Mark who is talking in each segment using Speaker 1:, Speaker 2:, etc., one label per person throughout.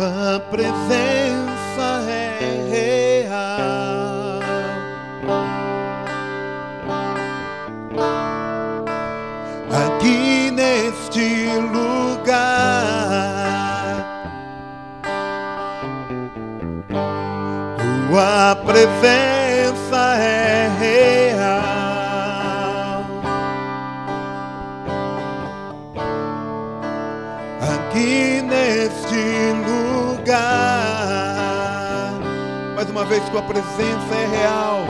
Speaker 1: Tua presença é real. Aqui neste lugar, Tua presença vez, Tua presença é real.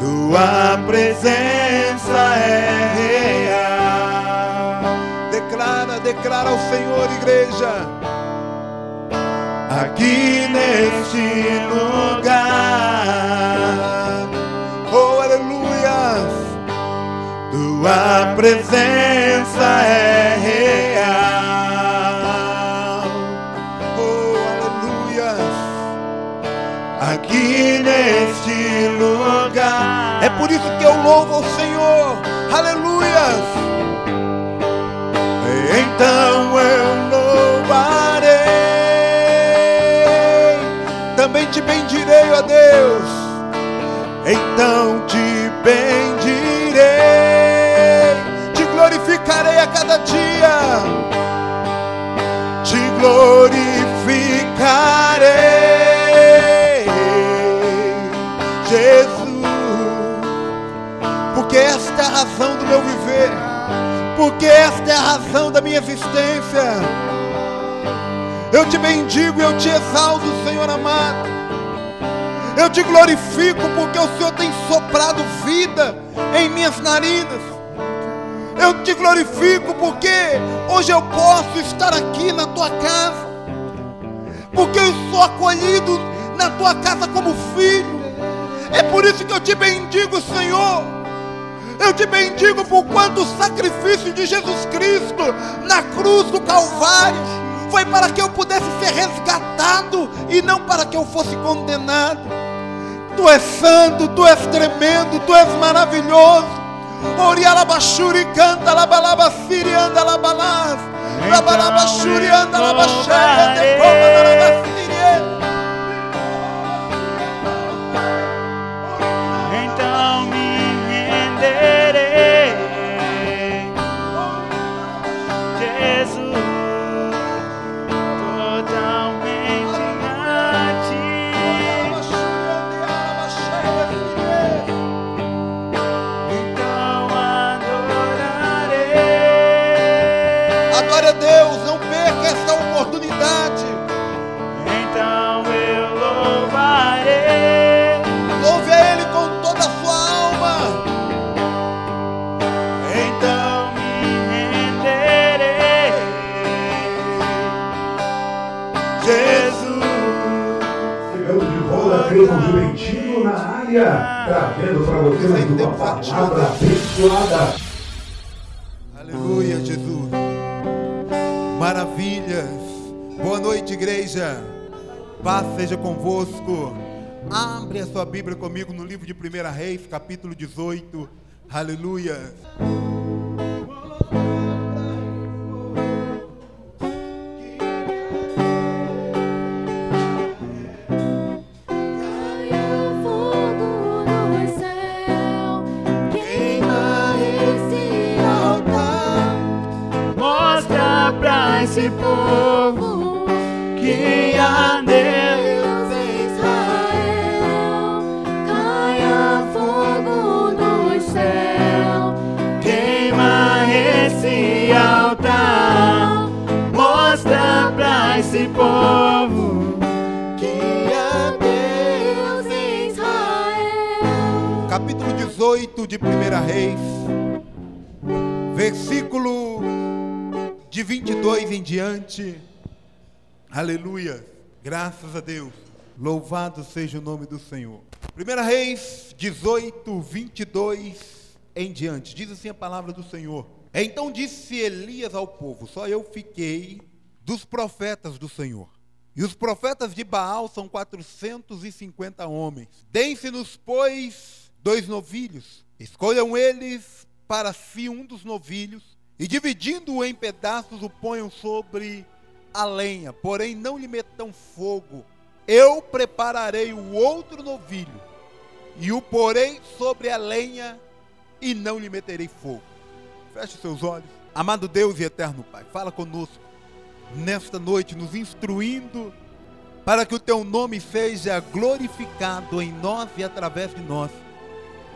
Speaker 1: Tua presença é real. Declara, declara ao Senhor, igreja. Aqui neste lugar. Oh, aleluia. Tua presença é É por isso que eu louvo ao Senhor. Aleluia. Então eu louvarei. Também te bendirei, ó Deus. Então te bendirei. Te glorificarei a cada dia te glorificarei, a razão do meu viver, porque esta é a razão da minha existência. Eu te bendigo eu te exalto, Senhor amado. Eu te glorifico porque o Senhor tem soprado vida em minhas narinas. Eu te glorifico porque hoje eu posso estar aqui na tua casa. Porque eu sou acolhido na tua casa como filho. É por isso que eu te bendigo, Senhor. Eu te bendigo por quanto o sacrifício de Jesus Cristo na cruz do Calvário foi para que eu pudesse ser resgatado e não para que eu fosse condenado. Tu és santo, tu és tremendo, tu és maravilhoso. Orialabashuri canta labalabasiri anda labalaz. Labalabashuri anda labashaya decoma dalabasiri. Oportunidade.
Speaker 2: Então eu louvarei.
Speaker 1: Louve a Ele com toda a sua alma.
Speaker 2: Então me renderei, Jesus.
Speaker 3: Chegando de volta, Cleiton Juventino na área, trazendo para você mais uma palavra abençoada.
Speaker 1: Aleluia, Jesus. Maravilhas. Boa noite, igreja. Paz seja convosco. Abre a sua Bíblia comigo no livro de 1 Reis, capítulo 18. Aleluia. Aleluia. Graças a Deus. Louvado seja o nome do Senhor. 1 Reis 18, 22 em diante. Diz assim a palavra do Senhor. Então disse Elias ao povo: Só eu fiquei dos profetas do Senhor. E os profetas de Baal são 450 homens. Deem-se-nos, pois, dois novilhos. Escolham eles para si um dos novilhos e dividindo-o em pedaços o ponham sobre a lenha. Porém, não lhe metam fogo. Eu prepararei o outro novilho e o porei sobre a lenha e não lhe meterei fogo. Feche seus olhos. Amado Deus e eterno Pai, fala conosco nesta noite, nos instruindo para que o teu nome seja glorificado em nós e através de nós.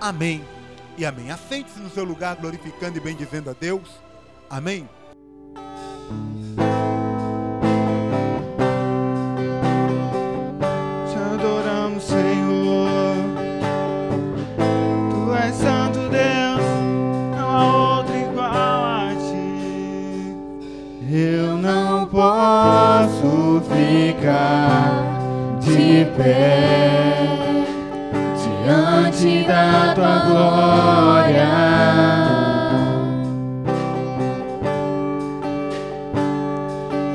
Speaker 1: Amém e amém. Assente-se no seu lugar, glorificando e bendizendo a Deus. Amém.
Speaker 2: Pé diante da tua glória.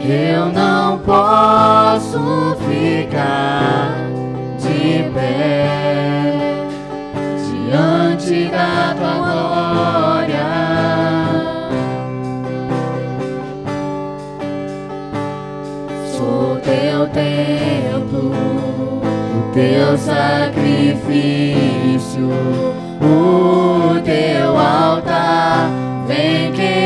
Speaker 2: Eu não posso ficar teu sacrifício, o teu altar vem queimar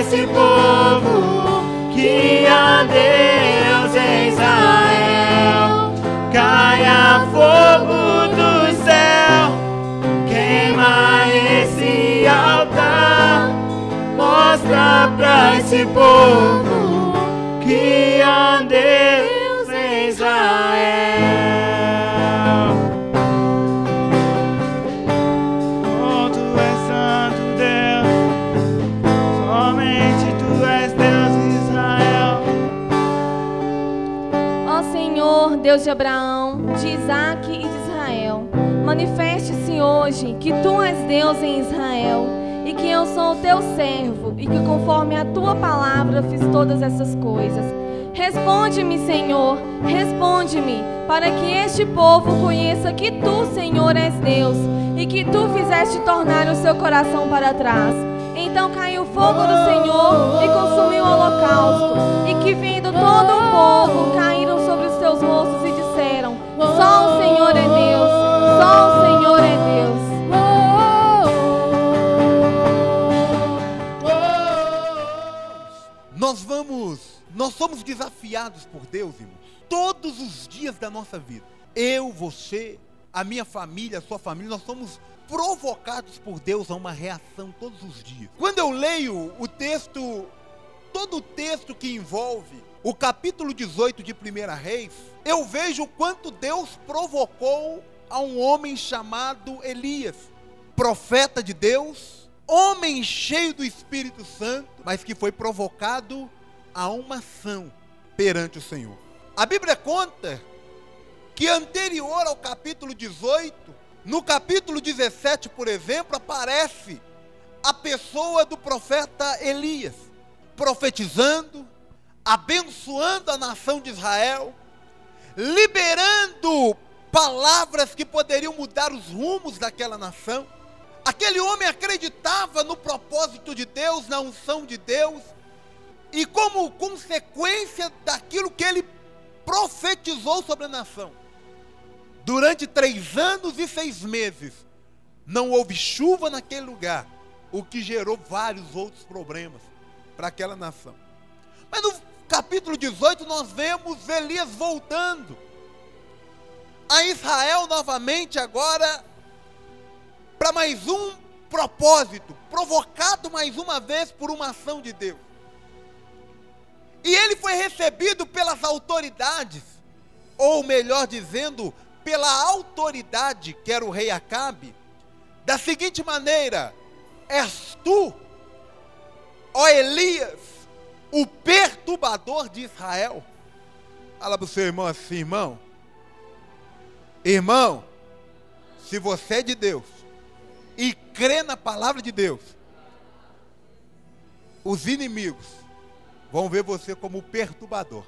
Speaker 2: esse povo que há Deus em Israel. Caia fogo do céu, queima esse altar. Mostra pra esse povo que há Deus Deus
Speaker 4: de Abraão, de Isaac e de Israel, manifeste-se hoje que tu és Deus em Israel e que eu sou o teu servo e que conforme a tua palavra fiz todas essas coisas. Responde-me, Senhor, responde-me, para que este povo conheça que tu, Senhor, és Deus e que tu fizeste tornar o seu coração para trás. Então caiu o fogo do Senhor e consumiu o holocausto, e que vindo todo o povo
Speaker 1: por Deus, irmãos, todos os dias da nossa vida. Eu, você, a minha família, a sua família, nós somos provocados por Deus a uma reação todos os dias. Quando eu leio o texto, todo o texto que envolve o capítulo 18 de 1 Reis, eu vejo o quanto Deus provocou a um homem chamado Elias, profeta de Deus, homem cheio do Espírito Santo, mas que foi provocado a uma ação perante o Senhor. A Bíblia conta que anterior ao capítulo 18, no capítulo 17, por exemplo, aparece a pessoa do profeta Elias, profetizando, abençoando a nação de Israel, liberando palavras que poderiam mudar os rumos daquela nação. Aquele homem acreditava no propósito de Deus, na unção de Deus, e como consequência daquilo que ele profetizou sobre a nação, durante três anos e seis meses, não houve chuva naquele lugar, o que gerou vários outros problemas para aquela nação. Mas no capítulo 18 nós vemos Elias voltando a Israel novamente agora para mais um propósito, provocado mais uma vez por uma ação de Deus. E ele foi recebido pelas autoridades, ou melhor dizendo, pela autoridade, que era o rei Acabe, da seguinte maneira: És tu, ó Elias, o perturbador de Israel? Fala para o seu irmão assim, irmão. Irmão, se você é de Deus e crê na palavra de Deus, os inimigos vão ver você como perturbador.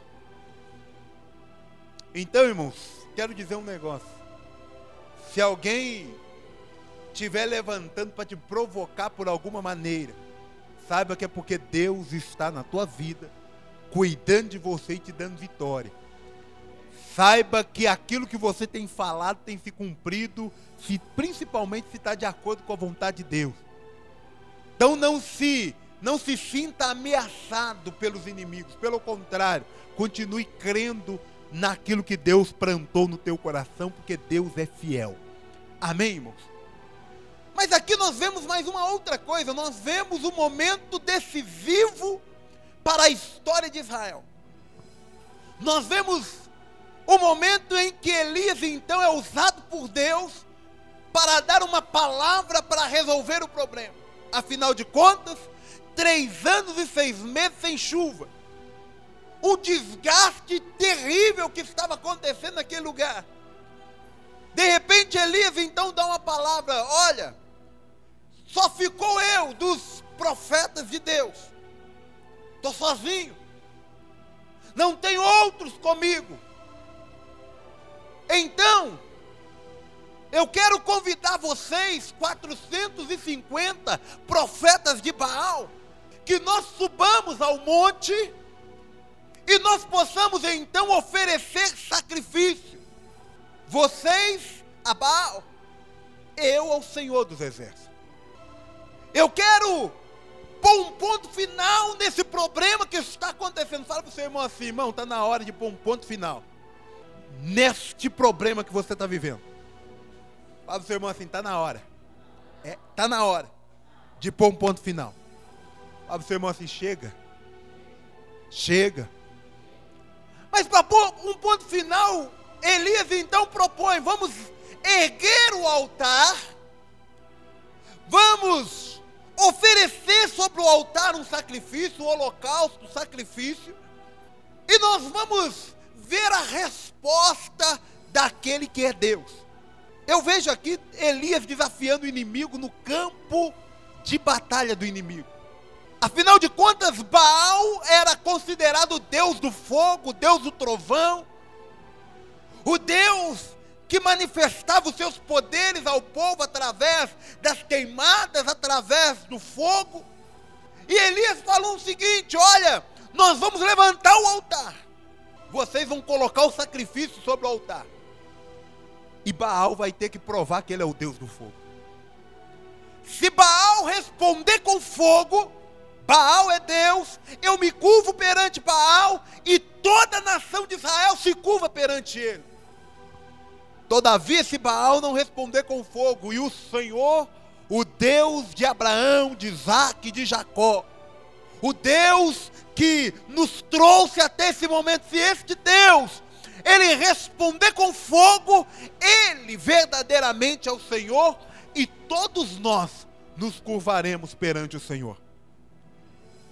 Speaker 1: Então, irmãos, quero dizer um negócio. Se alguém estiver levantando para te provocar por alguma maneira, saiba que é porque Deus está na tua vida, cuidando de você e te dando vitória. Saiba que aquilo que você tem falado tem se cumprido, se, principalmente se está de acordo com a vontade de Deus. Então não se não se sinta ameaçado pelos inimigos, pelo contrário, continue crendo naquilo que Deus plantou no teu coração, porque Deus é fiel. Amém, irmãos? Mas aqui nós vemos mais uma outra coisa, nós vemos um momento decisivo para a história de Israel. Nós vemos o momento em que Elias então é usado por Deus para dar uma palavra para resolver o problema. Afinal de contas, três anos e seis meses sem chuva. O desgaste terrível que estava acontecendo naquele lugar. De repente, Elias então dá uma palavra: olha, só ficou eu dos profetas de Deus. Estou sozinho. Não tem outros comigo. Então, eu quero convidar vocês, 450 profetas de Baal, que nós subamos ao monte e nós possamos então oferecer sacrifício. Vocês a Baal, eu ao Senhor dos Exércitos. Eu quero pôr um ponto final nesse problema que está acontecendo. Fala para o seu irmão assim, irmão, está na hora de pôr um ponto final neste problema que você está vivendo. Fala para o seu irmão assim, está na hora. É, está na hora de pôr um ponto final. Fala para o seu irmão assim, chega. Chega. Mas para pôr um ponto final, Elias então propõe: vamos erguer o altar, vamos oferecer sobre o altar um sacrifício, um holocausto, um sacrifício, e nós vamos ver a resposta daquele que é Deus. Eu vejo aqui Elias desafiando o inimigo no campo de batalha do inimigo. Afinal de contas, Baal era considerado o Deus do fogo, Deus do trovão, o Deus que manifestava os seus poderes ao povo através das queimadas, através do fogo. E Elias falou o seguinte: olha, nós vamos levantar o altar, vocês vão colocar o sacrifício sobre o altar, e Baal vai ter que provar que ele é o Deus do fogo. Se Baal responder com fogo, Baal é Deus, eu me curvo perante Baal e toda a nação de Israel se curva perante ele. Todavia, se Baal não responder com fogo, e o Senhor, o Deus de Abraão, de Isaac e de Jacó, o Deus que nos trouxe até esse momento, se este Deus, ele responder com fogo, ele verdadeiramente é o Senhor, e todos nós nos curvaremos perante o Senhor.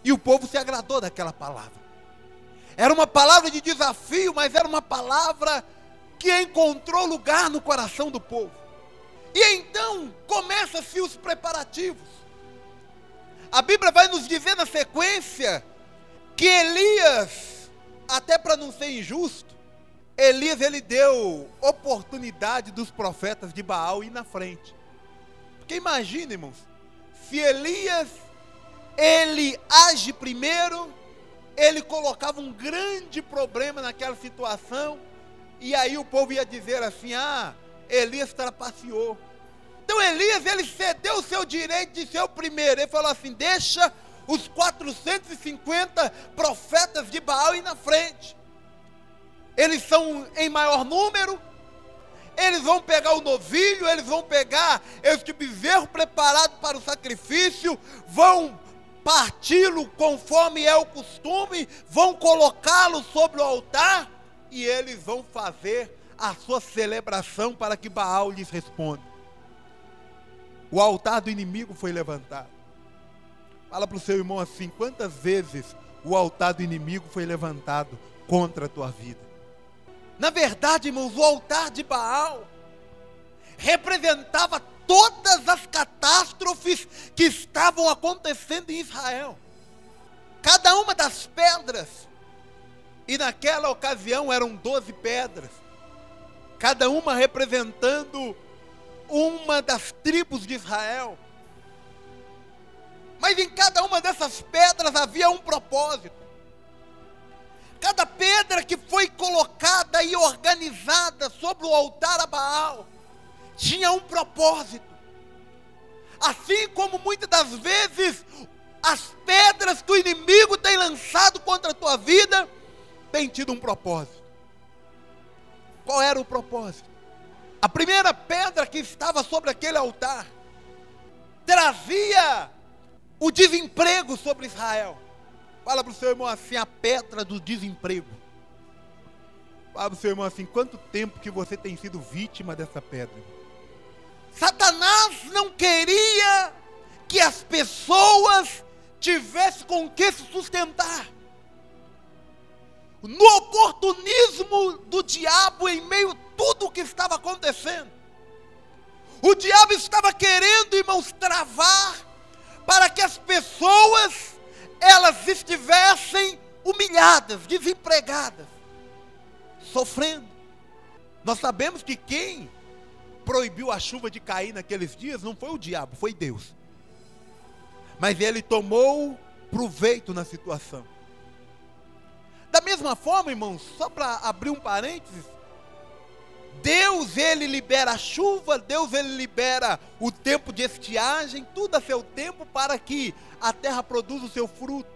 Speaker 1: E o povo se agradou daquela palavra. Era uma palavra de desafio, mas era uma palavra que encontrou lugar no coração do povo. E então começa-se os preparativos. A Bíblia vai nos dizer na sequência que Elias, até para não ser injusto, Elias ele deu oportunidade dos profetas de Baal ir na frente. Porque imagine, irmãos, se Elias ele age primeiro, ele colocava um grande problema naquela situação, e aí o povo ia dizer assim: ah, Elias trapaceou. Então Elias, ele cedeu o seu direito de ser o primeiro. Ele falou assim: deixa os 450 profetas de Baal ir na frente. Eles são em maior número, eles vão pegar o novilho, eles vão pegar este bezerro preparado para o sacrifício, vão parti-lo conforme é o costume, vão colocá-lo sobre o altar e eles vão fazer a sua celebração para que Baal lhes responda. O altar do inimigo foi levantado. Fala para o seu irmão assim: quantas vezes o altar do inimigo foi levantado contra a tua vida? Na verdade, irmãos, o altar de Baal representava todas as catástrofes que estavam acontecendo em Israel. Cada uma das pedras, e naquela ocasião eram doze pedras, cada uma representando uma das tribos de Israel. Mas em cada uma dessas pedras havia um propósito. Cada pedra que foi colocada e organizada sobre o altar a Baal tinha um propósito. Assim como muitas das vezes as pedras que o inimigo tem lançado contra a tua vida têm tido um propósito. Qual era o propósito? A primeira pedra que estava sobre aquele altar trazia o desemprego sobre Israel. Fala para o seu irmão assim: a pedra do desemprego. Fala para o seu irmão assim: quanto tempo que você tem sido vítima dessa pedra? Satanás não queria que as pessoas tivessem com que se sustentar. No oportunismo do diabo em meio a tudo o que estava acontecendo. O diabo estava querendo, irmãos, travar para que as pessoas elas estivessem humilhadas, desempregadas, sofrendo. Nós sabemos que quem proibiu a chuva de cair naqueles dias não foi o diabo, foi Deus. Mas ele tomou proveito na situação. Da mesma forma, irmãos, só para abrir um parênteses, Deus ele libera a chuva, Deus ele libera o tempo de estiagem, tudo a seu tempo para que a terra produza o seu fruto.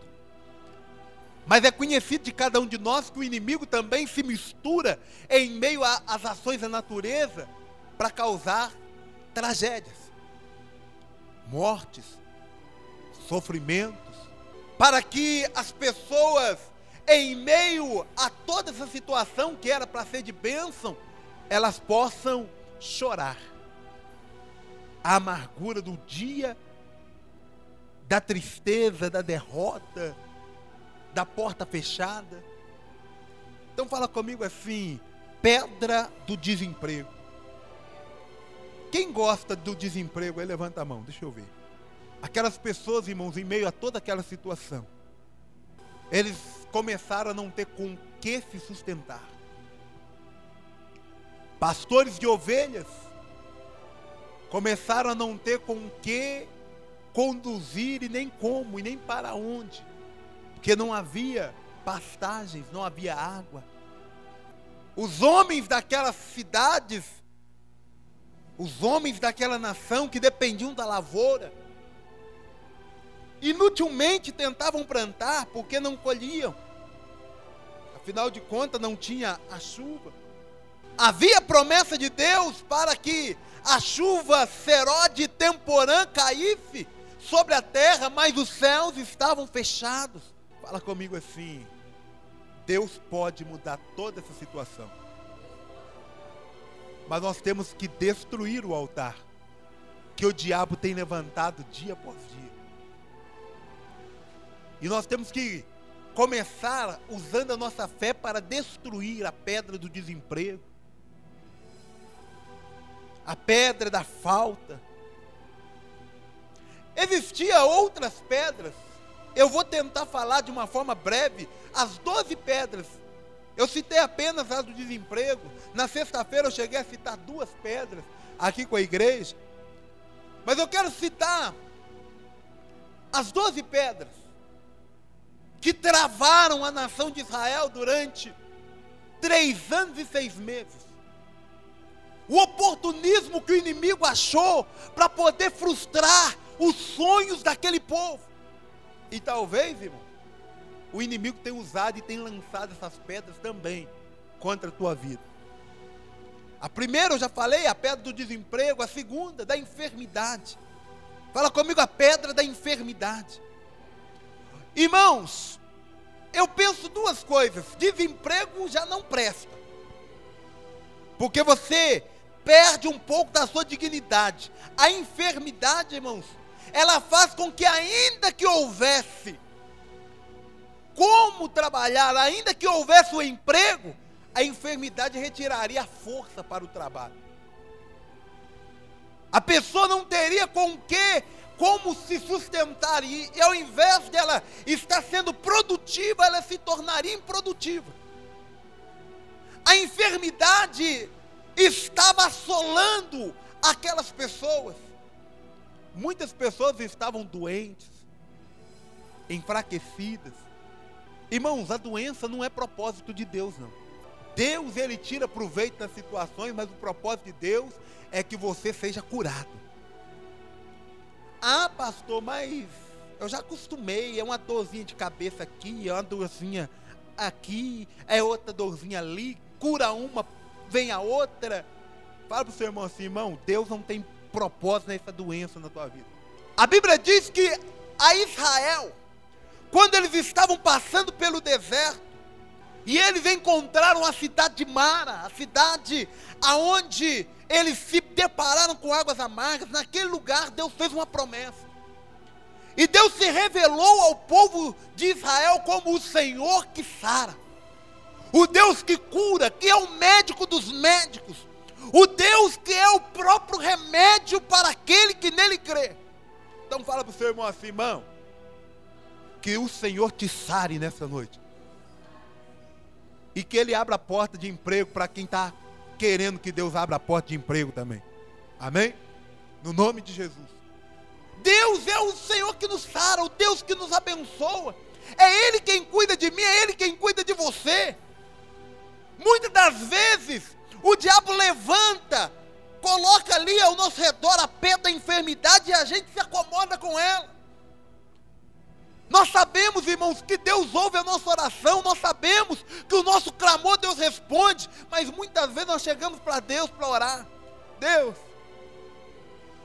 Speaker 1: Mas é conhecido de cada um de nós que o inimigo também se mistura em meio às ações da natureza para causar tragédias, mortes, sofrimentos, para que as pessoas, em meio a toda essa situação que era para ser de bênção, elas possam chorar. A amargura do dia, da tristeza, da derrota, da porta fechada. Então fala comigo assim, pedra do desemprego. Quem gosta do desemprego aí levanta a mão, deixa eu ver. Aquelas pessoas, irmãos, em meio a toda aquela situação, eles começaram a não ter com que se sustentar. Pastores de ovelhas começaram a não ter com que conduzir e nem como e nem para onde, porque não havia pastagens, não havia água. Os homens daquelas cidades, os homens daquela nação que dependiam da lavoura, inutilmente tentavam plantar porque não colhiam. Afinal de contas, não tinha a chuva. Havia promessa de Deus para que a chuva serode temporã caísse sobre a terra, mas os céus estavam fechados. Fala comigo assim: Deus pode mudar toda essa situação. Mas nós temos que destruir o altar que o diabo tem levantado dia após dia. E nós temos que começar usando a nossa fé para destruir a pedra do desemprego a pedra da falta. Existia outras pedras. Eu vou tentar falar de uma forma breve as doze pedras. Eu citei apenas as do desemprego. Na sexta-feira eu cheguei a citar duas pedras aqui com a igreja. Mas eu quero citar as doze pedras que travaram a nação de Israel durante três anos e seis meses o oportunismo que o inimigo achou para poder frustrar os sonhos daquele povo. E talvez, irmão, o inimigo tenha usado e tenha lançado essas pedras também contra a tua vida. A primeira eu já falei, a pedra do desemprego, a segunda, da enfermidade. Fala comigo a pedra da enfermidade. Irmãos, eu penso duas coisas: desemprego já não presta, porque você perde um pouco da sua dignidade. A enfermidade, irmãos, ela faz com que, ainda que houvesse como trabalhar, ainda que houvesse o emprego, a enfermidade retiraria a força para o trabalho. A pessoa não teria com que como se sustentar e, e ao invés dela estar sendo produtiva, ela se tornaria improdutiva. A enfermidade estava assolando aquelas pessoas. Muitas pessoas estavam doentes, enfraquecidas. Irmãos, a doença não é propósito de Deus, não. Deus, ele tira proveito das situações, mas o propósito de Deus é que você seja curado. Ah, pastor, mas eu já acostumei. É uma dorzinha de cabeça aqui, é uma dorzinha aqui, é outra dorzinha ali. Cura uma, vem a outra. Fala para o seu irmão assim, irmão, Deus não tem propósito nessa doença na tua vida. A Bíblia diz que a Israel, quando eles estavam passando pelo deserto, e eles encontraram a cidade de Mara, a cidade aonde eles se depararam com águas amargas, naquele lugar Deus fez uma promessa. E Deus se revelou ao povo de Israel como o Senhor que sara, o Deus que cura, que é o médico dos médicos, o Deus que é o próprio remédio para aquele que nele crê. Então fala para o seu irmão assim, irmão, que o Senhor te sare nessa noite. E que Ele abra a porta de emprego para quem está querendo que Deus abra a porta de emprego também. Amém? No nome de Jesus. Deus é o Senhor que nos sara, o Deus que nos abençoa. É Ele quem cuida de mim, é Ele quem cuida de você. Muitas das vezes, o diabo levanta, coloca ali ao nosso redor a pedra da enfermidade e a gente se acomoda com ela. Nós sabemos, irmãos, que Deus ouve a nossa oração, nós sabemos que o nosso clamor Deus responde, mas muitas vezes nós chegamos para Deus para orar. Deus,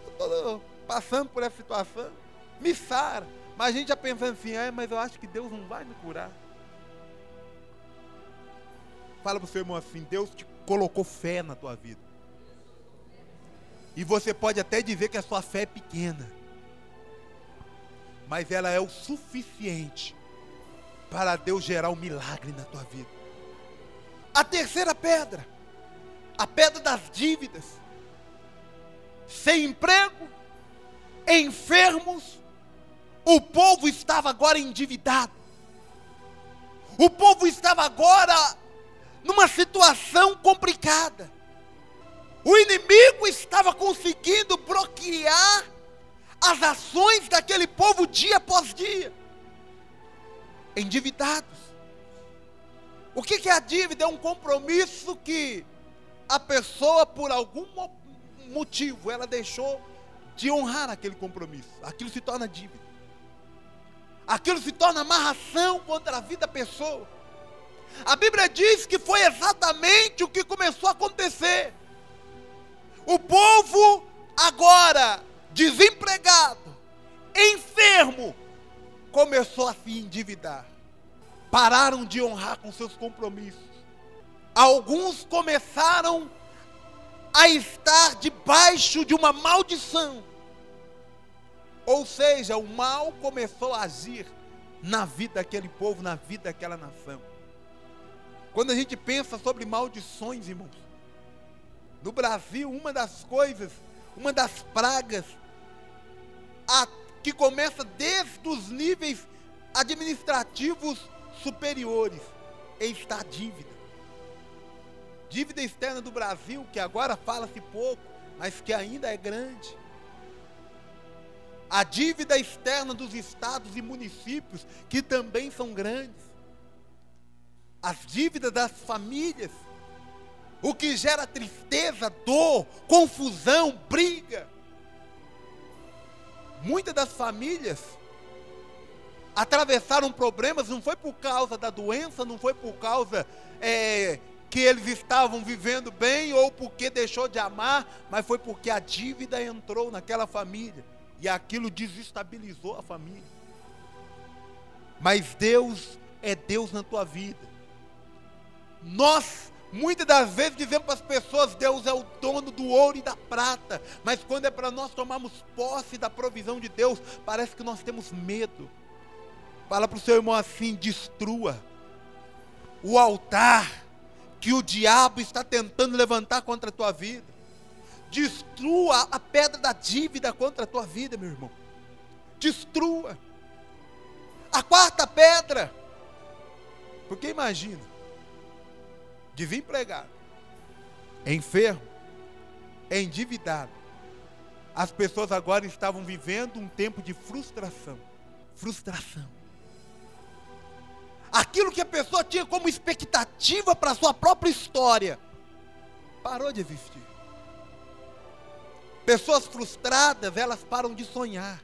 Speaker 1: eu estou passando por essa situação, me sara. Mas a gente já pensando assim, é, mas eu acho que Deus não vai me curar. Fala para o seu irmão assim, Deus te colocou fé na tua vida. E você pode até dizer que a sua fé é pequena mas ela é o suficiente para Deus gerar um milagre na tua vida. A terceira pedra, a pedra das dívidas. Sem emprego, enfermos, o povo estava agora endividado. O povo estava agora numa situação complicada. O inimigo estava conseguindo bloquear as ações daquele povo dia após dia, endividados. O que, é a dívida? É um compromisso que a pessoa, por algum motivo, ela deixou de honrar aquele compromisso. Aquilo se torna dívida. Aquilo se torna amarração contra a vida da pessoa. A Bíblia diz que foi exatamente o que começou a acontecer. O povo agora desempregado, enfermo, começou a se endividar. Pararam de honrar com seus compromissos. Alguns começaram a estar debaixo de uma maldição. Ou seja, o mal começou a agir na vida daquele povo, na vida daquela nação. Quando a gente pensa sobre maldições, irmãos, no Brasil, uma das coisas, uma das pragas a, que começa desde os níveis administrativos superiores, está a dívida. Dívida externa do Brasil, que agora fala-se pouco, mas que ainda é grande. A dívida externa dos estados e municípios, que também são grandes. As dívidas das famílias, o que gera tristeza, dor, confusão, briga. Muitas das famílias atravessaram problemas não foi por causa da doença, não foi por causa é, que eles estavam vivendo bem ou porque deixou de amar, mas foi porque a dívida entrou naquela família e aquilo desestabilizou a família. Mas Deus é Deus na tua vida. Nós Muitas das vezes dizemos para as pessoas: Deus é o dono do ouro e da prata. Mas quando é para nós tomarmos posse da provisão de Deus, parece que nós temos medo. Fala para o seu irmão assim: destrua o altar que o diabo está tentando levantar contra a tua vida. Destrua a pedra da dívida contra a tua vida, meu irmão. Destrua. A quarta pedra. Porque imagina, desempregado, enfermo, endividado. As pessoas agora estavam vivendo um tempo de frustração. Frustração. Aquilo que a pessoa tinha como expectativa para a sua própria história parou de existir. Pessoas frustradas, elas param de sonhar.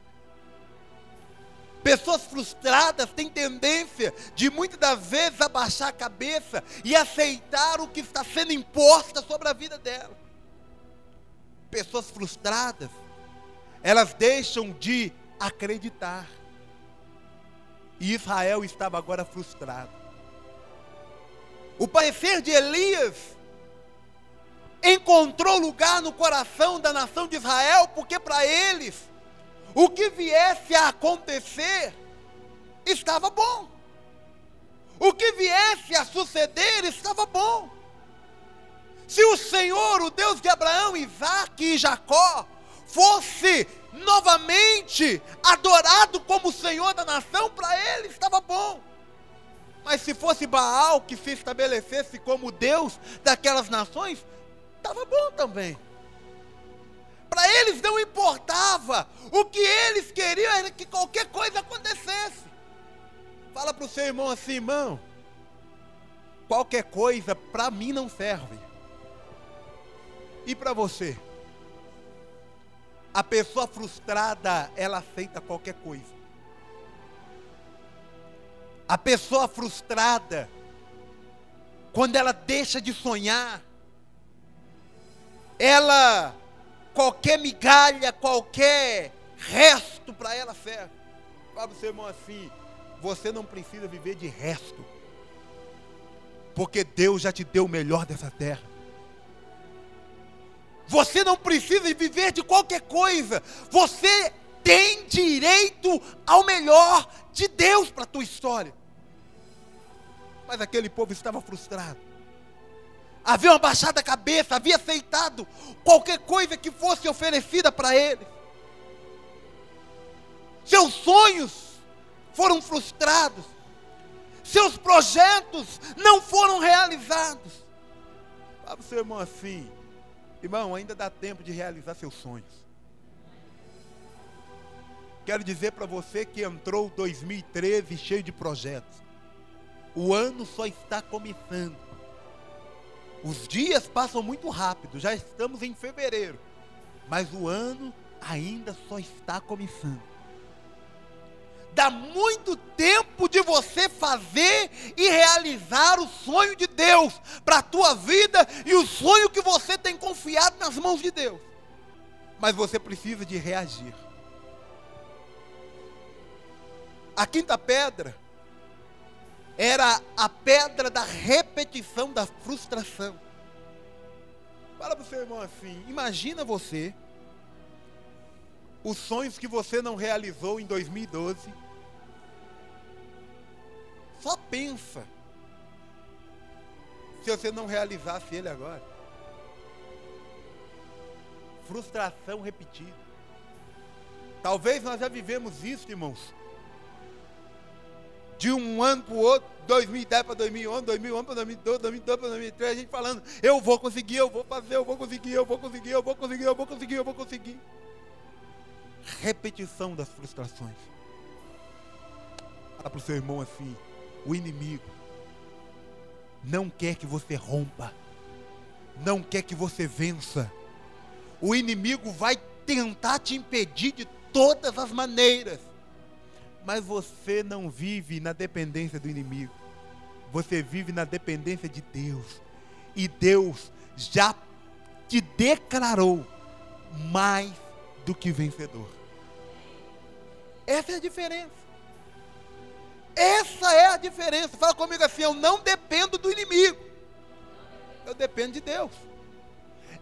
Speaker 1: Pessoas frustradas têm tendência de muitas das vezes abaixar a cabeça e aceitar o que está sendo imposto sobre a vida dela. Pessoas frustradas, elas deixam de acreditar. E Israel estava agora frustrado. O parecer de Elias encontrou lugar no coração da nação de Israel, porque para eles o que viesse a acontecer estava bom. O que viesse a suceder estava bom. Se o Senhor, o Deus de Abraão, Isaac e Jacó, fosse novamente adorado como Senhor da nação, para ele estava bom. Mas se fosse Baal que se estabelecesse como Deus daquelas nações, estava bom também. Para eles não importava. O que eles queriam era que qualquer coisa acontecesse. Fala para o seu irmão assim, irmão. Qualquer coisa para mim não serve. E para você? A pessoa frustrada, ela aceita qualquer coisa. A pessoa frustrada, quando ela deixa de sonhar, ela qualquer migalha, qualquer resto para ela serve. Fala para o seu irmão assim: você não precisa viver de resto, porque Deus já te deu o melhor dessa terra. Você não precisa viver de qualquer coisa, você tem direito ao melhor de Deus para a tua história. Mas aquele povo estava frustrado haviam abaixado a cabeça, havia aceitado qualquer coisa que fosse oferecida para ele. Seus sonhos foram frustrados, seus projetos não foram realizados. Fala para o seu irmão assim, irmão, ainda dá tempo de realizar seus sonhos. Quero dizer para você que entrou 2013 cheio de projetos. O ano só está começando. Os dias passam muito rápido, já estamos em fevereiro, mas o ano ainda só está começando. Dá muito tempo de você fazer e realizar o sonho de Deus para a tua vida e o sonho que você tem confiado nas mãos de Deus. Mas você precisa de reagir. A quinta pedra era a pedra da repetição da frustração. Fala para o seu irmão assim: imagina você os sonhos que você não realizou em 2012. Só pensa se você não realizasse ele agora. Frustração repetida. Talvez nós já vivemos isso, irmãos de um ano para o outro, 2010 para 2011, 2011 para 2012, 2012 para 2013, a gente falando, eu vou conseguir, eu vou fazer, eu vou conseguir, eu vou conseguir, eu vou conseguir, eu vou conseguir, eu vou conseguir. Repetição das frustrações. Fala para o seu irmão assim, o inimigo não quer que você rompa, não quer que você vença. O inimigo vai tentar te impedir de todas as maneiras Mas você não vive na dependência do inimigo. Você vive na dependência de Deus. E Deus já te declarou mais do que vencedor. Essa é a diferença. Essa é a diferença. Fala comigo assim: eu não dependo do inimigo. Eu dependo de Deus.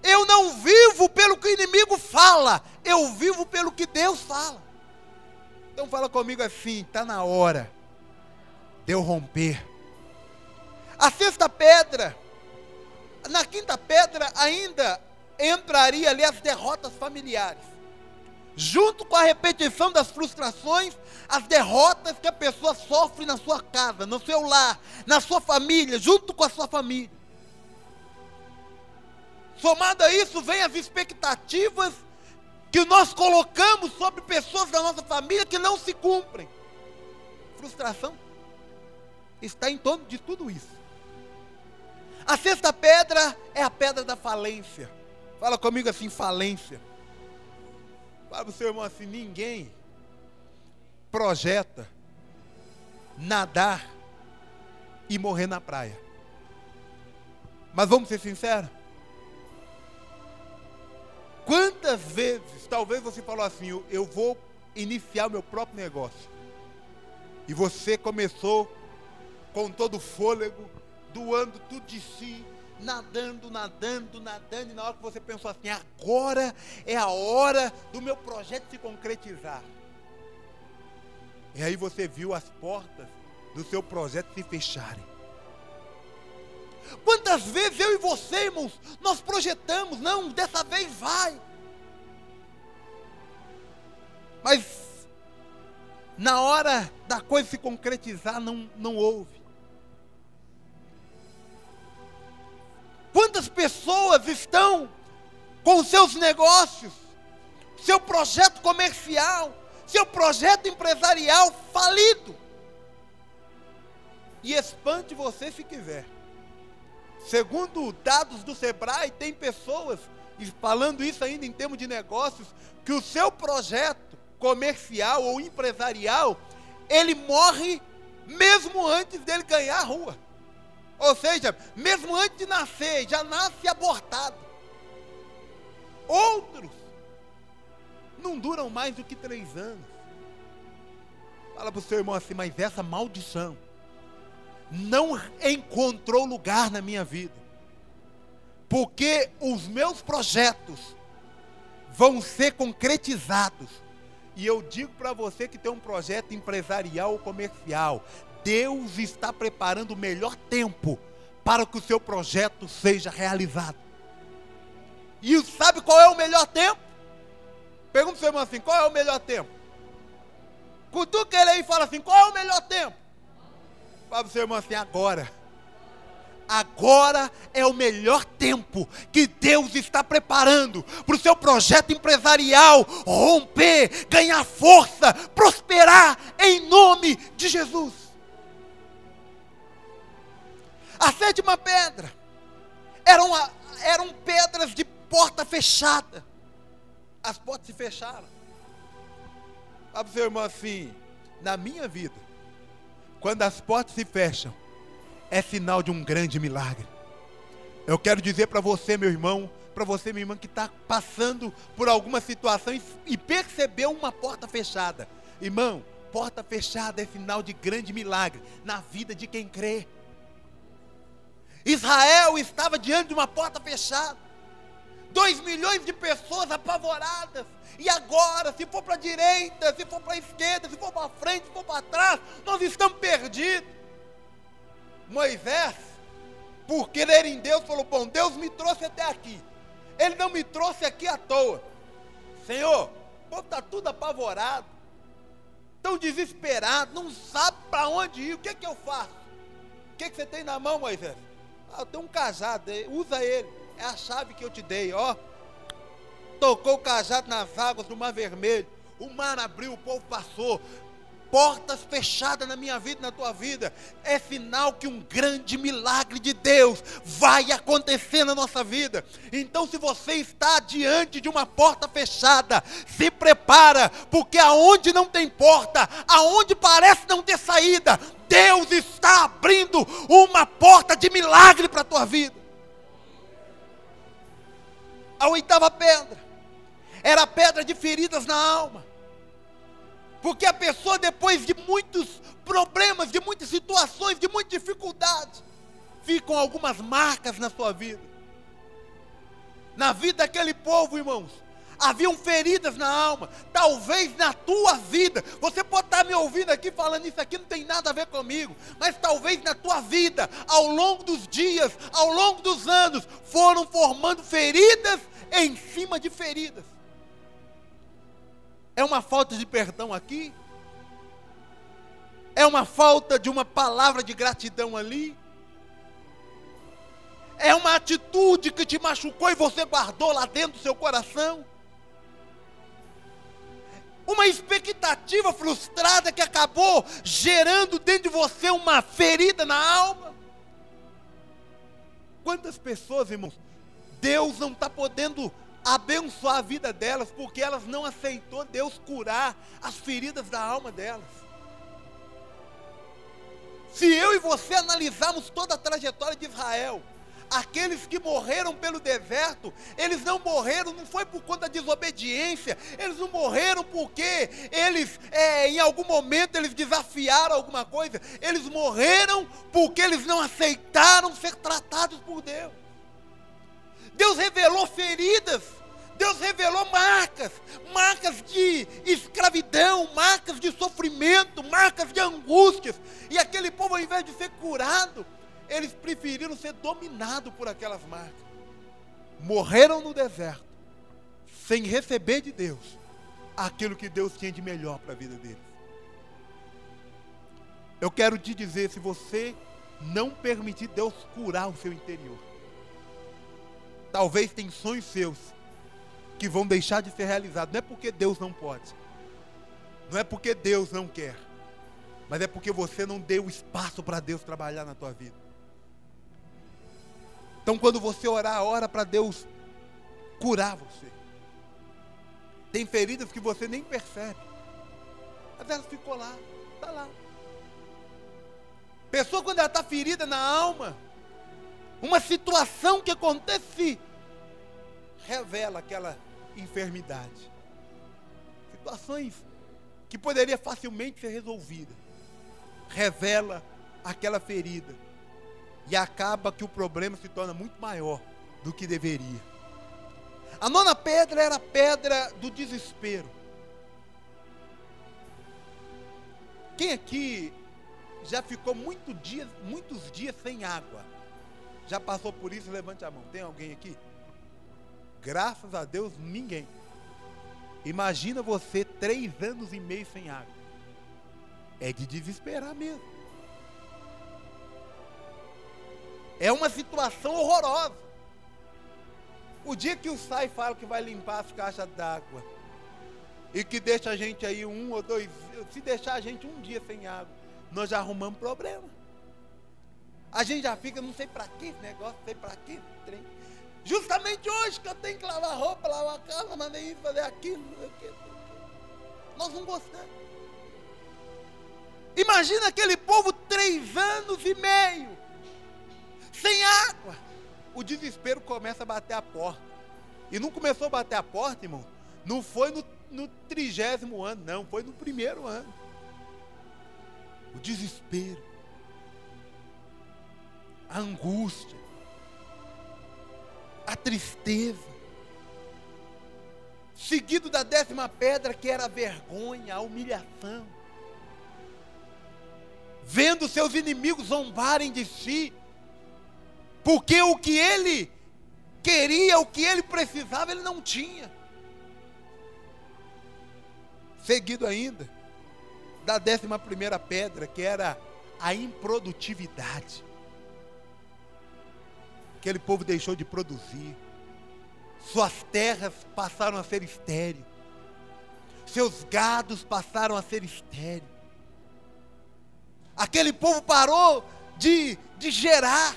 Speaker 1: Eu não vivo pelo que o inimigo fala, eu vivo pelo que Deus fala. Então fala comigo assim, está na hora de eu romper. A sexta pedra, na quinta pedra ainda entraria ali as derrotas familiares. Junto com a repetição das frustrações, as derrotas que a pessoa sofre na sua casa, no seu lar, na sua família, junto com a sua família. Somado a isso, vem as expectativas que nós colocamos sobre pessoas da nossa família que não se cumprem. Frustração está em torno de tudo isso. A sexta pedra é a pedra da falência. Fala comigo assim, falência. Fala para o seu irmão assim, ninguém projeta nadar e morrer na praia. Mas vamos ser sinceros? Quantas vezes, talvez você falou assim, eu, vou iniciar meu próprio negócio. E você começou com todo o fôlego, doando tudo de si, nadando, nadando, nadando, e na hora que você pensou assim, agora é a hora do meu projeto se concretizar. E aí você viu as portas do seu projeto se fecharem. Quantas vezes eu e você, irmãos, nós projetamos, não, dessa vez vai. Mas na hora da coisa se concretizar, não, não houve. Quantas pessoas estão com seus negócios, seu projeto comercial, seu projeto empresarial falido? E espante você se quiser. Segundo dados do Sebrae, tem pessoas, falando isso ainda em termos de negócios, que o seu projeto comercial ou empresarial, ele morre mesmo antes dele ganhar a rua. Ou seja, mesmo antes de nascer, já nasce abortado. Outros não duram mais do que três anos. Fala para o seu irmão assim, mas essa maldição não encontrou lugar na minha vida. Porque os meus projetos vão ser concretizados. E eu digo para você que tem um projeto empresarial ou comercial, Deus está preparando o melhor tempo para que o seu projeto seja realizado. E sabe qual é o melhor tempo? Pergunta para seu irmão assim: qual é o melhor tempo? Cutuca ele aí e fala assim: qual é o melhor tempo? Fala para o seu irmão assim: agora. Agora é o melhor tempo que Deus está preparando para o seu projeto empresarial romper, ganhar força, prosperar em nome de Jesus. A sétima pedra eram, eram pedras de porta fechada. As portas se fecharam. Fala para o seu irmão assim: na minha vida, quando as portas se fecham, é sinal de um grande milagre. Eu quero dizer para você, meu irmão, para você, minha irmã, que está passando por alguma situação e, e percebeu uma porta fechada. Irmão, porta fechada é sinal de grande milagre na vida de quem crê. Israel estava diante de uma porta fechada. Dois milhões de pessoas apavoradas. E agora, se for para a direita, se for para a esquerda, se for para frente, se for para trás, nós estamos perdidos. Moisés, por querer em Deus, falou: Bom, Deus me trouxe até aqui. Ele não me trouxe aqui à toa. Senhor, o povo está tudo apavorado, tão desesperado, não sabe para onde ir. O que é que eu faço? O que, é que você tem na mão, Moisés? Ah, eu tenho um cajado, usa ele. É a chave que eu te dei, ó. Tocou o cajado nas águas do Mar Vermelho. O mar abriu, o povo passou. portas fechadas na minha vida e na tua vida, é sinal que um grande milagre de Deus vai acontecer na nossa vida. Então, se você está diante de uma porta fechada, se prepara, porque aonde não tem porta, aonde parece não ter saída, Deus está abrindo uma porta de milagre para a tua vida. A oitava pedra era a pedra de feridas na alma. Porque a pessoa, depois de muitos problemas, de muitas situações, de muitas dificuldades, ficam algumas marcas na sua vida. Na vida daquele povo, irmãos, haviam feridas na alma, talvez na tua vida. Você pode estar me ouvindo aqui falando isso aqui não tem nada a ver comigo, mas talvez na tua vida, ao longo dos dias, ao longo dos anos, foram formando feridas em cima de feridas. É uma falta de perdão aqui? É uma falta de uma palavra de gratidão ali? É uma atitude que te machucou e você guardou lá dentro do seu coração? Uma expectativa frustrada que acabou gerando dentro de você uma ferida na alma? Quantas pessoas, irmãos, Deus não está podendo abençoar a vida delas, porque elas não aceitou Deus curar as feridas da alma delas. Se eu e você analisarmos toda a trajetória de Israel, aqueles que morreram pelo deserto, eles não morreram, não foi por conta da desobediência, eles não morreram porque eles, é, em algum momento, eles desafiaram alguma coisa, eles morreram porque eles não aceitaram ser tratados por Deus. Deus revelou feridas, Deus revelou marcas, marcas de escravidão, marcas de sofrimento, marcas de angústias. E aquele povo, ao invés de ser curado, eles preferiram ser dominados por aquelas marcas. Morreram no deserto, sem receber de Deus aquilo que Deus tinha de melhor para a vida deles. Eu quero te dizer, se você não permitir Deus curar o seu interior, Talvez tem sonhos seus que vão deixar de ser realizados. Não é porque Deus não pode. Não é porque Deus não quer. Mas é porque você não deu espaço para Deus trabalhar na tua vida. Então quando você orar, ora para Deus curar você. Tem feridas que você nem percebe. Mas ela ficou lá, está lá. Pessoa quando ela está ferida na alma, uma situação que acontece revela aquela enfermidade. Situações que poderia facilmente ser resolvida. Revela aquela ferida. E acaba que o problema se torna muito maior do que deveria. A nona pedra era a pedra do desespero. Quem aqui já ficou muito dias, muitos dias sem água? Já passou por isso? Levante a mão. Tem alguém aqui? Graças a Deus, ninguém. Imagina você três anos e meio sem água. É de desesperar mesmo. É uma situação horrorosa. O dia que o SAI fala que vai limpar as caixas d'água e que deixa a gente aí um ou dois, se deixar a gente um dia sem água, nós já arrumamos problema. A gente já fica, não sei para que esse negócio, não sei para que trem. Justamente hoje que eu tenho que lavar roupa, lavar a casa, mandei isso, fazer aquilo, aquilo. Nós não gostamos. Imagina aquele povo três anos e meio, sem água. O desespero começa a bater a porta. E não começou a bater a porta, irmão. Não foi no, no trigésimo ano, não. Foi no primeiro ano. O desespero a angústia, a tristeza. Seguido da décima pedra, que era a vergonha, a humilhação. Vendo seus inimigos zombarem de si, porque o que ele queria, o que ele precisava, ele não tinha. Seguido ainda da décima primeira pedra, que era a improdutividade. Aquele povo deixou de produzir. Suas terras passaram a ser estéreis. Seus gados passaram a ser estéreis. Aquele povo parou de, de gerar.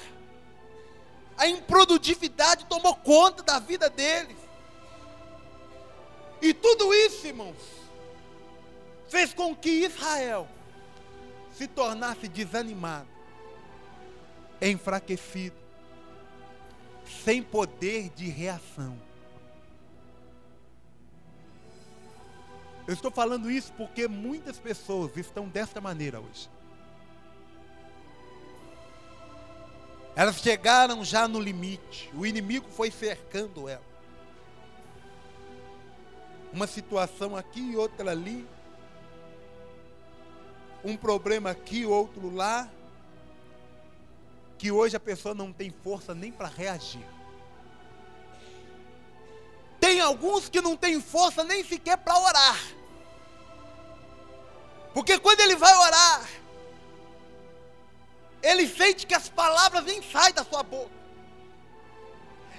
Speaker 1: A improdutividade tomou conta da vida deles. E tudo isso, irmãos, fez com que Israel se tornasse desanimado, enfraquecido, sem poder de reação. Eu estou falando isso porque muitas pessoas estão desta maneira hoje. Elas chegaram já no limite, o inimigo foi cercando ela. Uma situação aqui e outra ali. Um problema aqui, outro lá. Que hoje a pessoa não tem força nem para reagir. Tem alguns que não têm força nem sequer para orar. Porque quando ele vai orar, ele sente que as palavras nem saem da sua boca.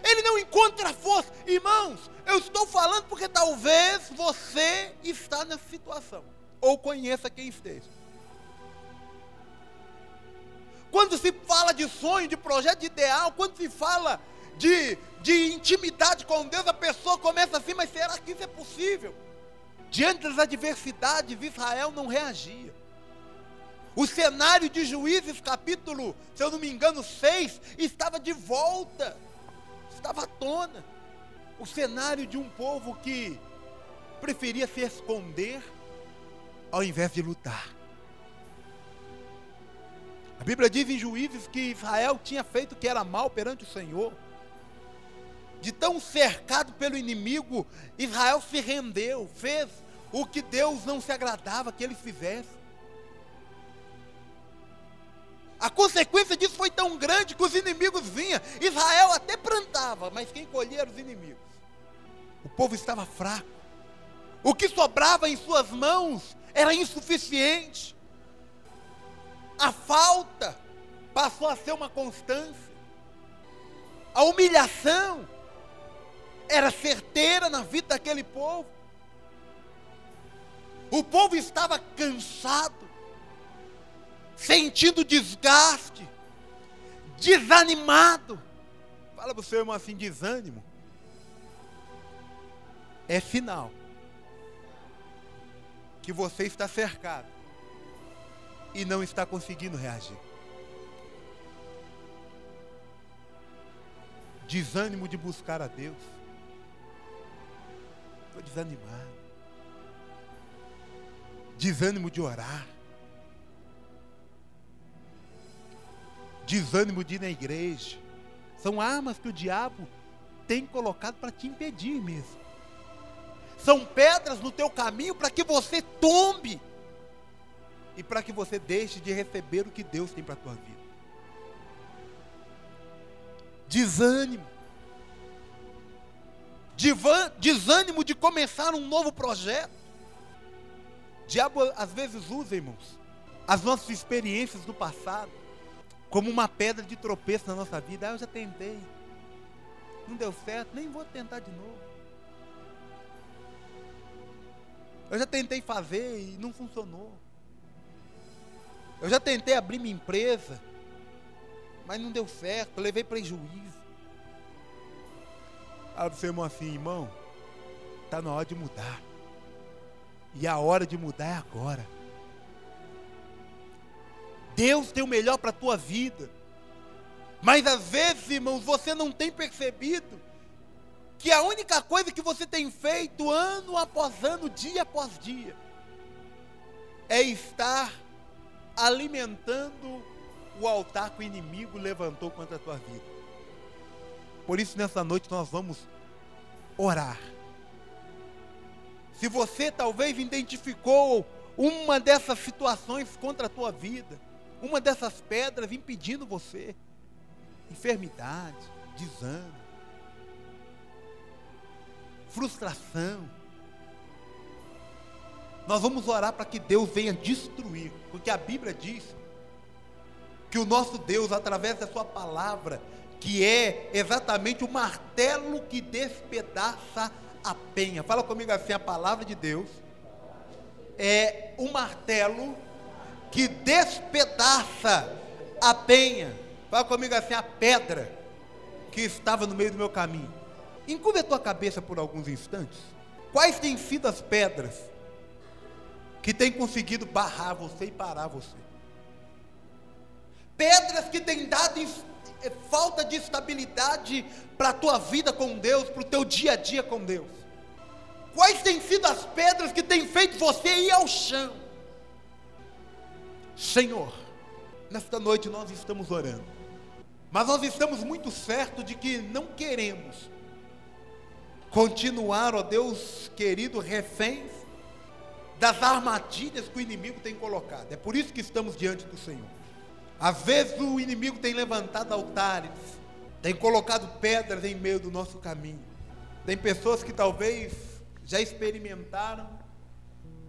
Speaker 1: Ele não encontra força. Irmãos, eu estou falando porque talvez você está nessa situação. Ou conheça quem esteja. Quando se fala de sonho, de projeto, de ideal, quando se fala de, de intimidade com Deus, a pessoa começa assim, mas será que isso é possível? Diante das adversidades, Israel não reagia. O cenário de Juízes, capítulo, se eu não me engano, 6, estava de volta, estava à tona. O cenário de um povo que preferia se esconder ao invés de lutar. A Bíblia diz em Juízes que Israel tinha feito o que era mal perante o Senhor. De tão cercado pelo inimigo, Israel se rendeu, fez o que Deus não se agradava que ele fizesse. A consequência disso foi tão grande que os inimigos vinham. Israel até plantava, mas quem colhia eram os inimigos. O povo estava fraco. O que sobrava em suas mãos era insuficiente. A falta passou a ser uma constância. A humilhação era certeira na vida daquele povo. O povo estava cansado, sentindo desgaste, desanimado. Fala para o seu irmão assim: desânimo é sinal que você está cercado e não está conseguindo reagir. Desânimo de buscar a Deus. Estou desanimado. Desânimo de orar. Desânimo de ir na igreja. São armas que o diabo tem colocado para te impedir mesmo. São pedras no teu caminho para que você tombe e para que você deixe de receber o que Deus tem para a tua vida. Desânimo. Desânimo de começar um novo projeto. Diabo às vezes usa, irmãos, as nossas experiências do passado como uma pedra de tropeço na nossa vida. Ah, eu já tentei. Não deu certo, nem vou tentar de novo. Eu já tentei fazer e não funcionou. Eu já tentei abrir minha empresa, mas não deu certo, levei prejuízo. Aí você irmão assim, irmão, está na hora de mudar. E a hora de mudar é agora. Deus tem o melhor para a tua vida. Mas às vezes, irmãos, você não tem percebido que a única coisa que você tem feito ano após ano, dia após dia, é estar alimentando o altar que o inimigo levantou contra a tua vida. Por isso, nessa noite, nós vamos orar. Se você talvez identificou uma dessas situações contra a tua vida, uma dessas pedras impedindo você, enfermidade, desânimo, frustração, nós vamos orar para que Deus venha destruir, porque a Bíblia diz que o nosso Deus, através da Sua palavra, que é exatamente o martelo que despedaça a penha. Fala comigo assim: a palavra de Deus é o martelo que despedaça a penha. Fala comigo assim, a pedra que estava no meio do meu caminho. Encurva a tua cabeça por alguns instantes. Quais têm sido as pedras que têm conseguido barrar você e parar você? Pedras que têm dado eh, falta de estabilidade para a tua vida com Deus, para o teu dia a dia com Deus. Quais têm sido as pedras que têm feito você ir ao chão? Senhor, nesta noite nós estamos orando, mas nós estamos muito certos de que não queremos continuar, ó Deus querido, reféns das armadilhas que o inimigo tem colocado. É por isso que estamos diante do Senhor. Às vezes o inimigo tem levantado altares, tem colocado pedras em meio do nosso caminho. Tem pessoas que talvez já experimentaram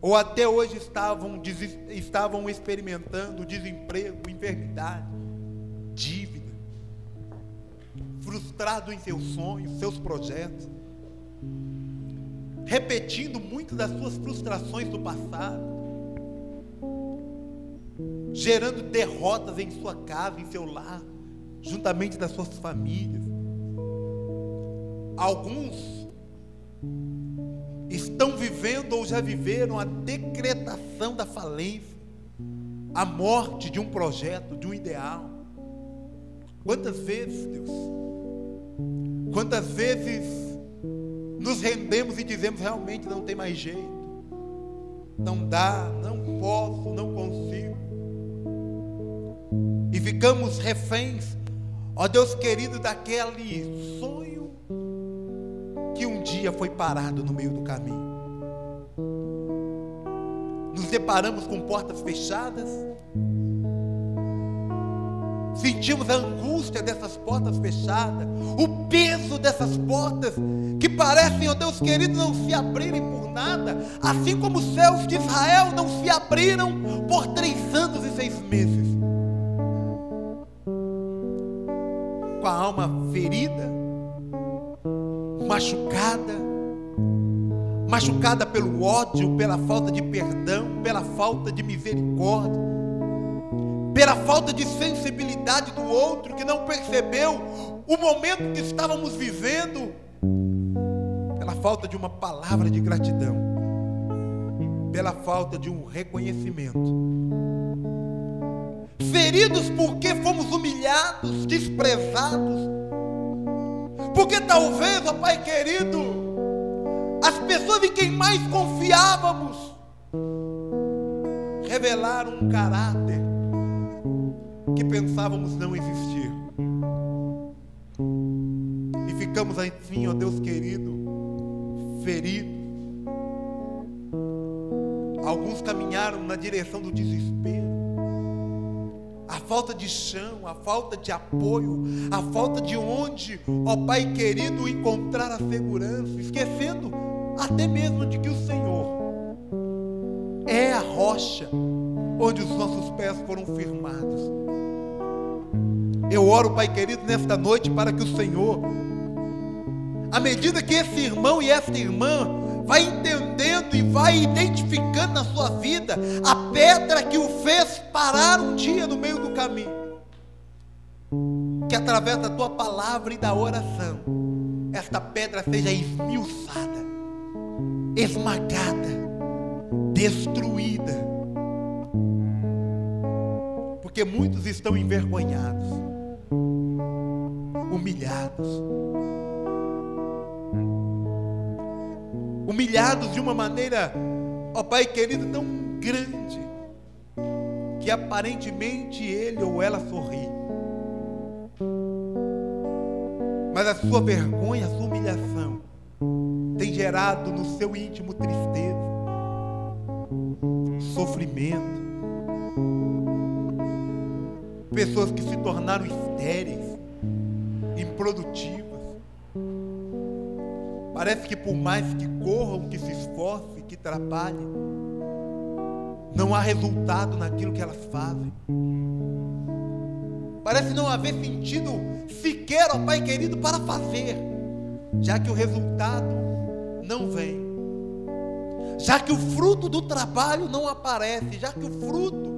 Speaker 1: ou até hoje estavam, estavam experimentando desemprego, enfermidade, dívida, frustrado em seus sonhos, seus projetos, repetindo muitas das suas frustrações do passado, gerando derrotas em sua casa, em seu lar, juntamente das suas famílias. Alguns estão vivendo ou já viveram a decretação da falência, a morte de um projeto, de um ideal. Quantas vezes, Deus, quantas vezes nos rendemos e dizemos realmente não tem mais jeito, não dá, não posso, não consigo, e ficamos reféns, ó Deus querido, daquele sonho que um dia foi parado no meio do caminho. Nos deparamos com portas fechadas, sentimos a angústia dessas portas fechadas, o peso dessas portas que parecem, ó oh Deus querido, não se abrirem por nada, assim como os céus de Israel não se abriram por três anos e seis meses. Com a alma ferida, machucada, machucada pelo ódio, pela falta de perdão, pela falta de misericórdia, pela falta de sensibilidade do outro que não percebeu o momento que estávamos vivendo, pela falta de uma palavra de gratidão, pela falta de um reconhecimento. Feridos porque fomos humilhados, desprezados, porque talvez, ó Pai querido, as pessoas em quem mais confiávamos revelaram um caráter que pensávamos não existir. E ficamos assim, ó Deus querido, feridos. Alguns caminharam na direção do desespero a falta de chão, a falta de apoio, a falta de onde, ó Pai querido, encontrar a segurança, esquecendo até mesmo de que o Senhor é a rocha onde os nossos pés foram firmados. Eu oro, Pai querido, nesta noite para que o Senhor, à medida que esse irmão e esta irmã vai entendendo e vai identificando na sua vida a pedra que o fez parar um dia no meio do caminho. Que através da tua palavra e da oração, esta pedra seja esmiuçada, esmagada, destruída. Porque muitos estão envergonhados, humilhados humilhados de uma maneira, ó Pai querido, tão grande, que aparentemente ele ou ela sorri. Mas a sua vergonha, a sua humilhação, tem gerado no seu íntimo tristeza, sofrimento. Pessoas que se tornaram estéreis, improdutivas Parece que por mais que corram, que se esforcem, que trabalhem, não há resultado naquilo que elas fazem. Parece não haver sentido sequer, ó Pai querido, para fazer, já que o resultado não vem, já que o fruto do trabalho não aparece, já que o fruto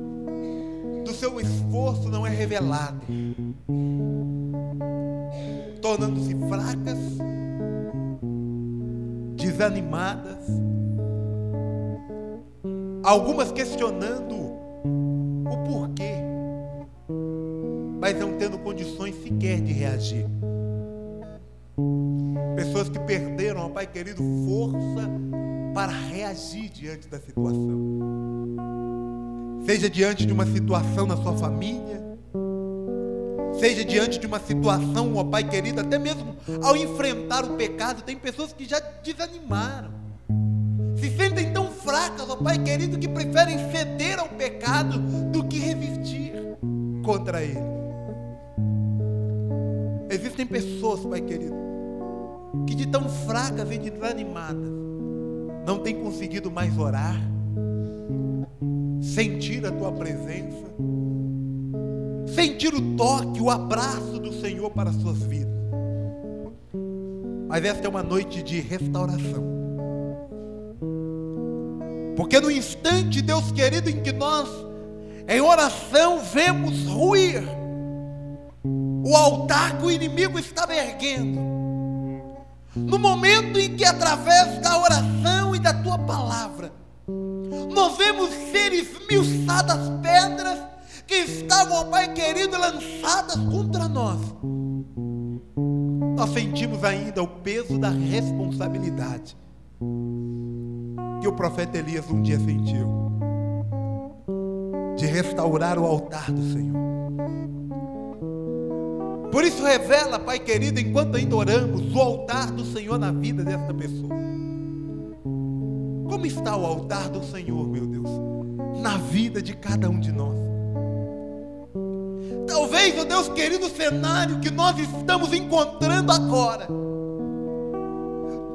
Speaker 1: do seu esforço não é revelado, tornando-se fracas, desanimadas, algumas questionando o porquê, mas não tendo condições sequer de reagir. Pessoas que perderam, ó Pai querido, força para reagir diante da situação. Seja diante de uma situação na sua família, seja diante de uma situação, ó Pai querido, até mesmo ao enfrentar o pecado, tem pessoas que já desanimaram, se sentem tão fracas, ó Pai querido, que preferem ceder ao pecado do que resistir contra ele. Existem pessoas, Pai querido, que de tão fracas e desanimadas não têm conseguido mais orar, sentir a tua presença, sentir o toque, o abraço do Senhor para as suas vidas. Mas esta é uma noite de restauração. Porque no instante, Deus querido, em que nós, em oração, vemos ruir o altar que o inimigo estava erguendo, no momento em que, através da oração e da tua palavra, nós vemos ser esmiuçadas pedras que estavam, ó Pai querido, lançadas contra nós. Nós sentimos ainda o peso da responsabilidade que o profeta Elias um dia sentiu de restaurar o altar do Senhor. Por isso revela, Pai querido, enquanto ainda oramos, o altar do Senhor na vida desta pessoa. Como está o altar do Senhor, meu Deus, na vida de cada um de nós? Talvez, o Deus querido, o cenário que nós estamos encontrando agora,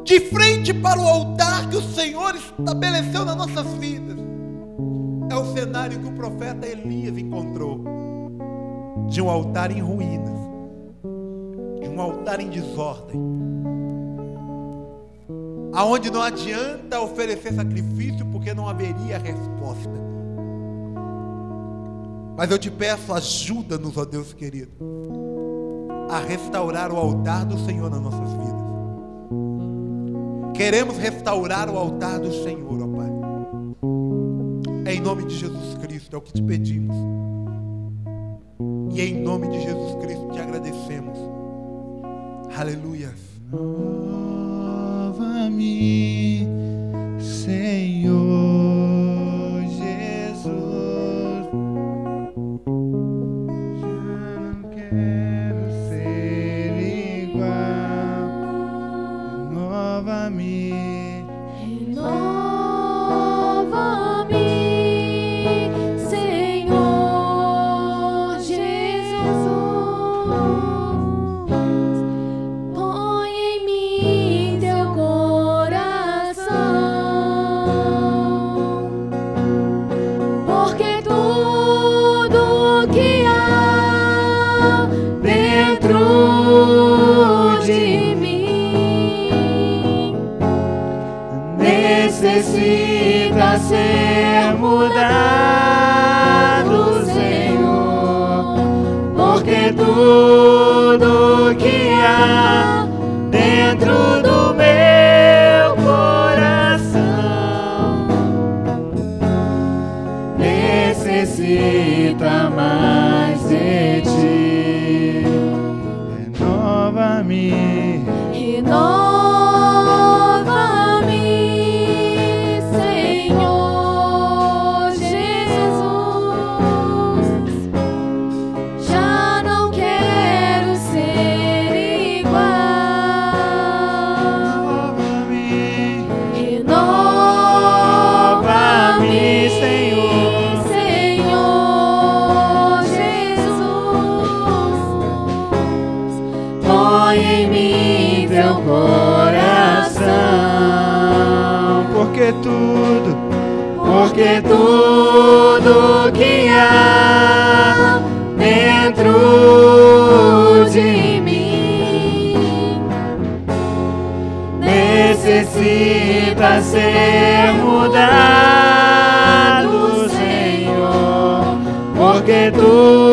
Speaker 1: de frente para o altar que o Senhor estabeleceu nas nossas vidas, é o cenário que o profeta Elias encontrou de um altar em ruínas, de um altar em desordem, aonde não adianta oferecer sacrifício porque não haveria resposta. Mas eu te peço, ajuda-nos, ó Deus querido, a restaurar o altar do Senhor nas nossas vidas. Queremos restaurar o altar do Senhor, ó Pai. É em nome de Jesus Cristo, é o que te pedimos. E em nome de Jesus Cristo te agradecemos. Aleluia.
Speaker 2: Nova-me, Senhor ser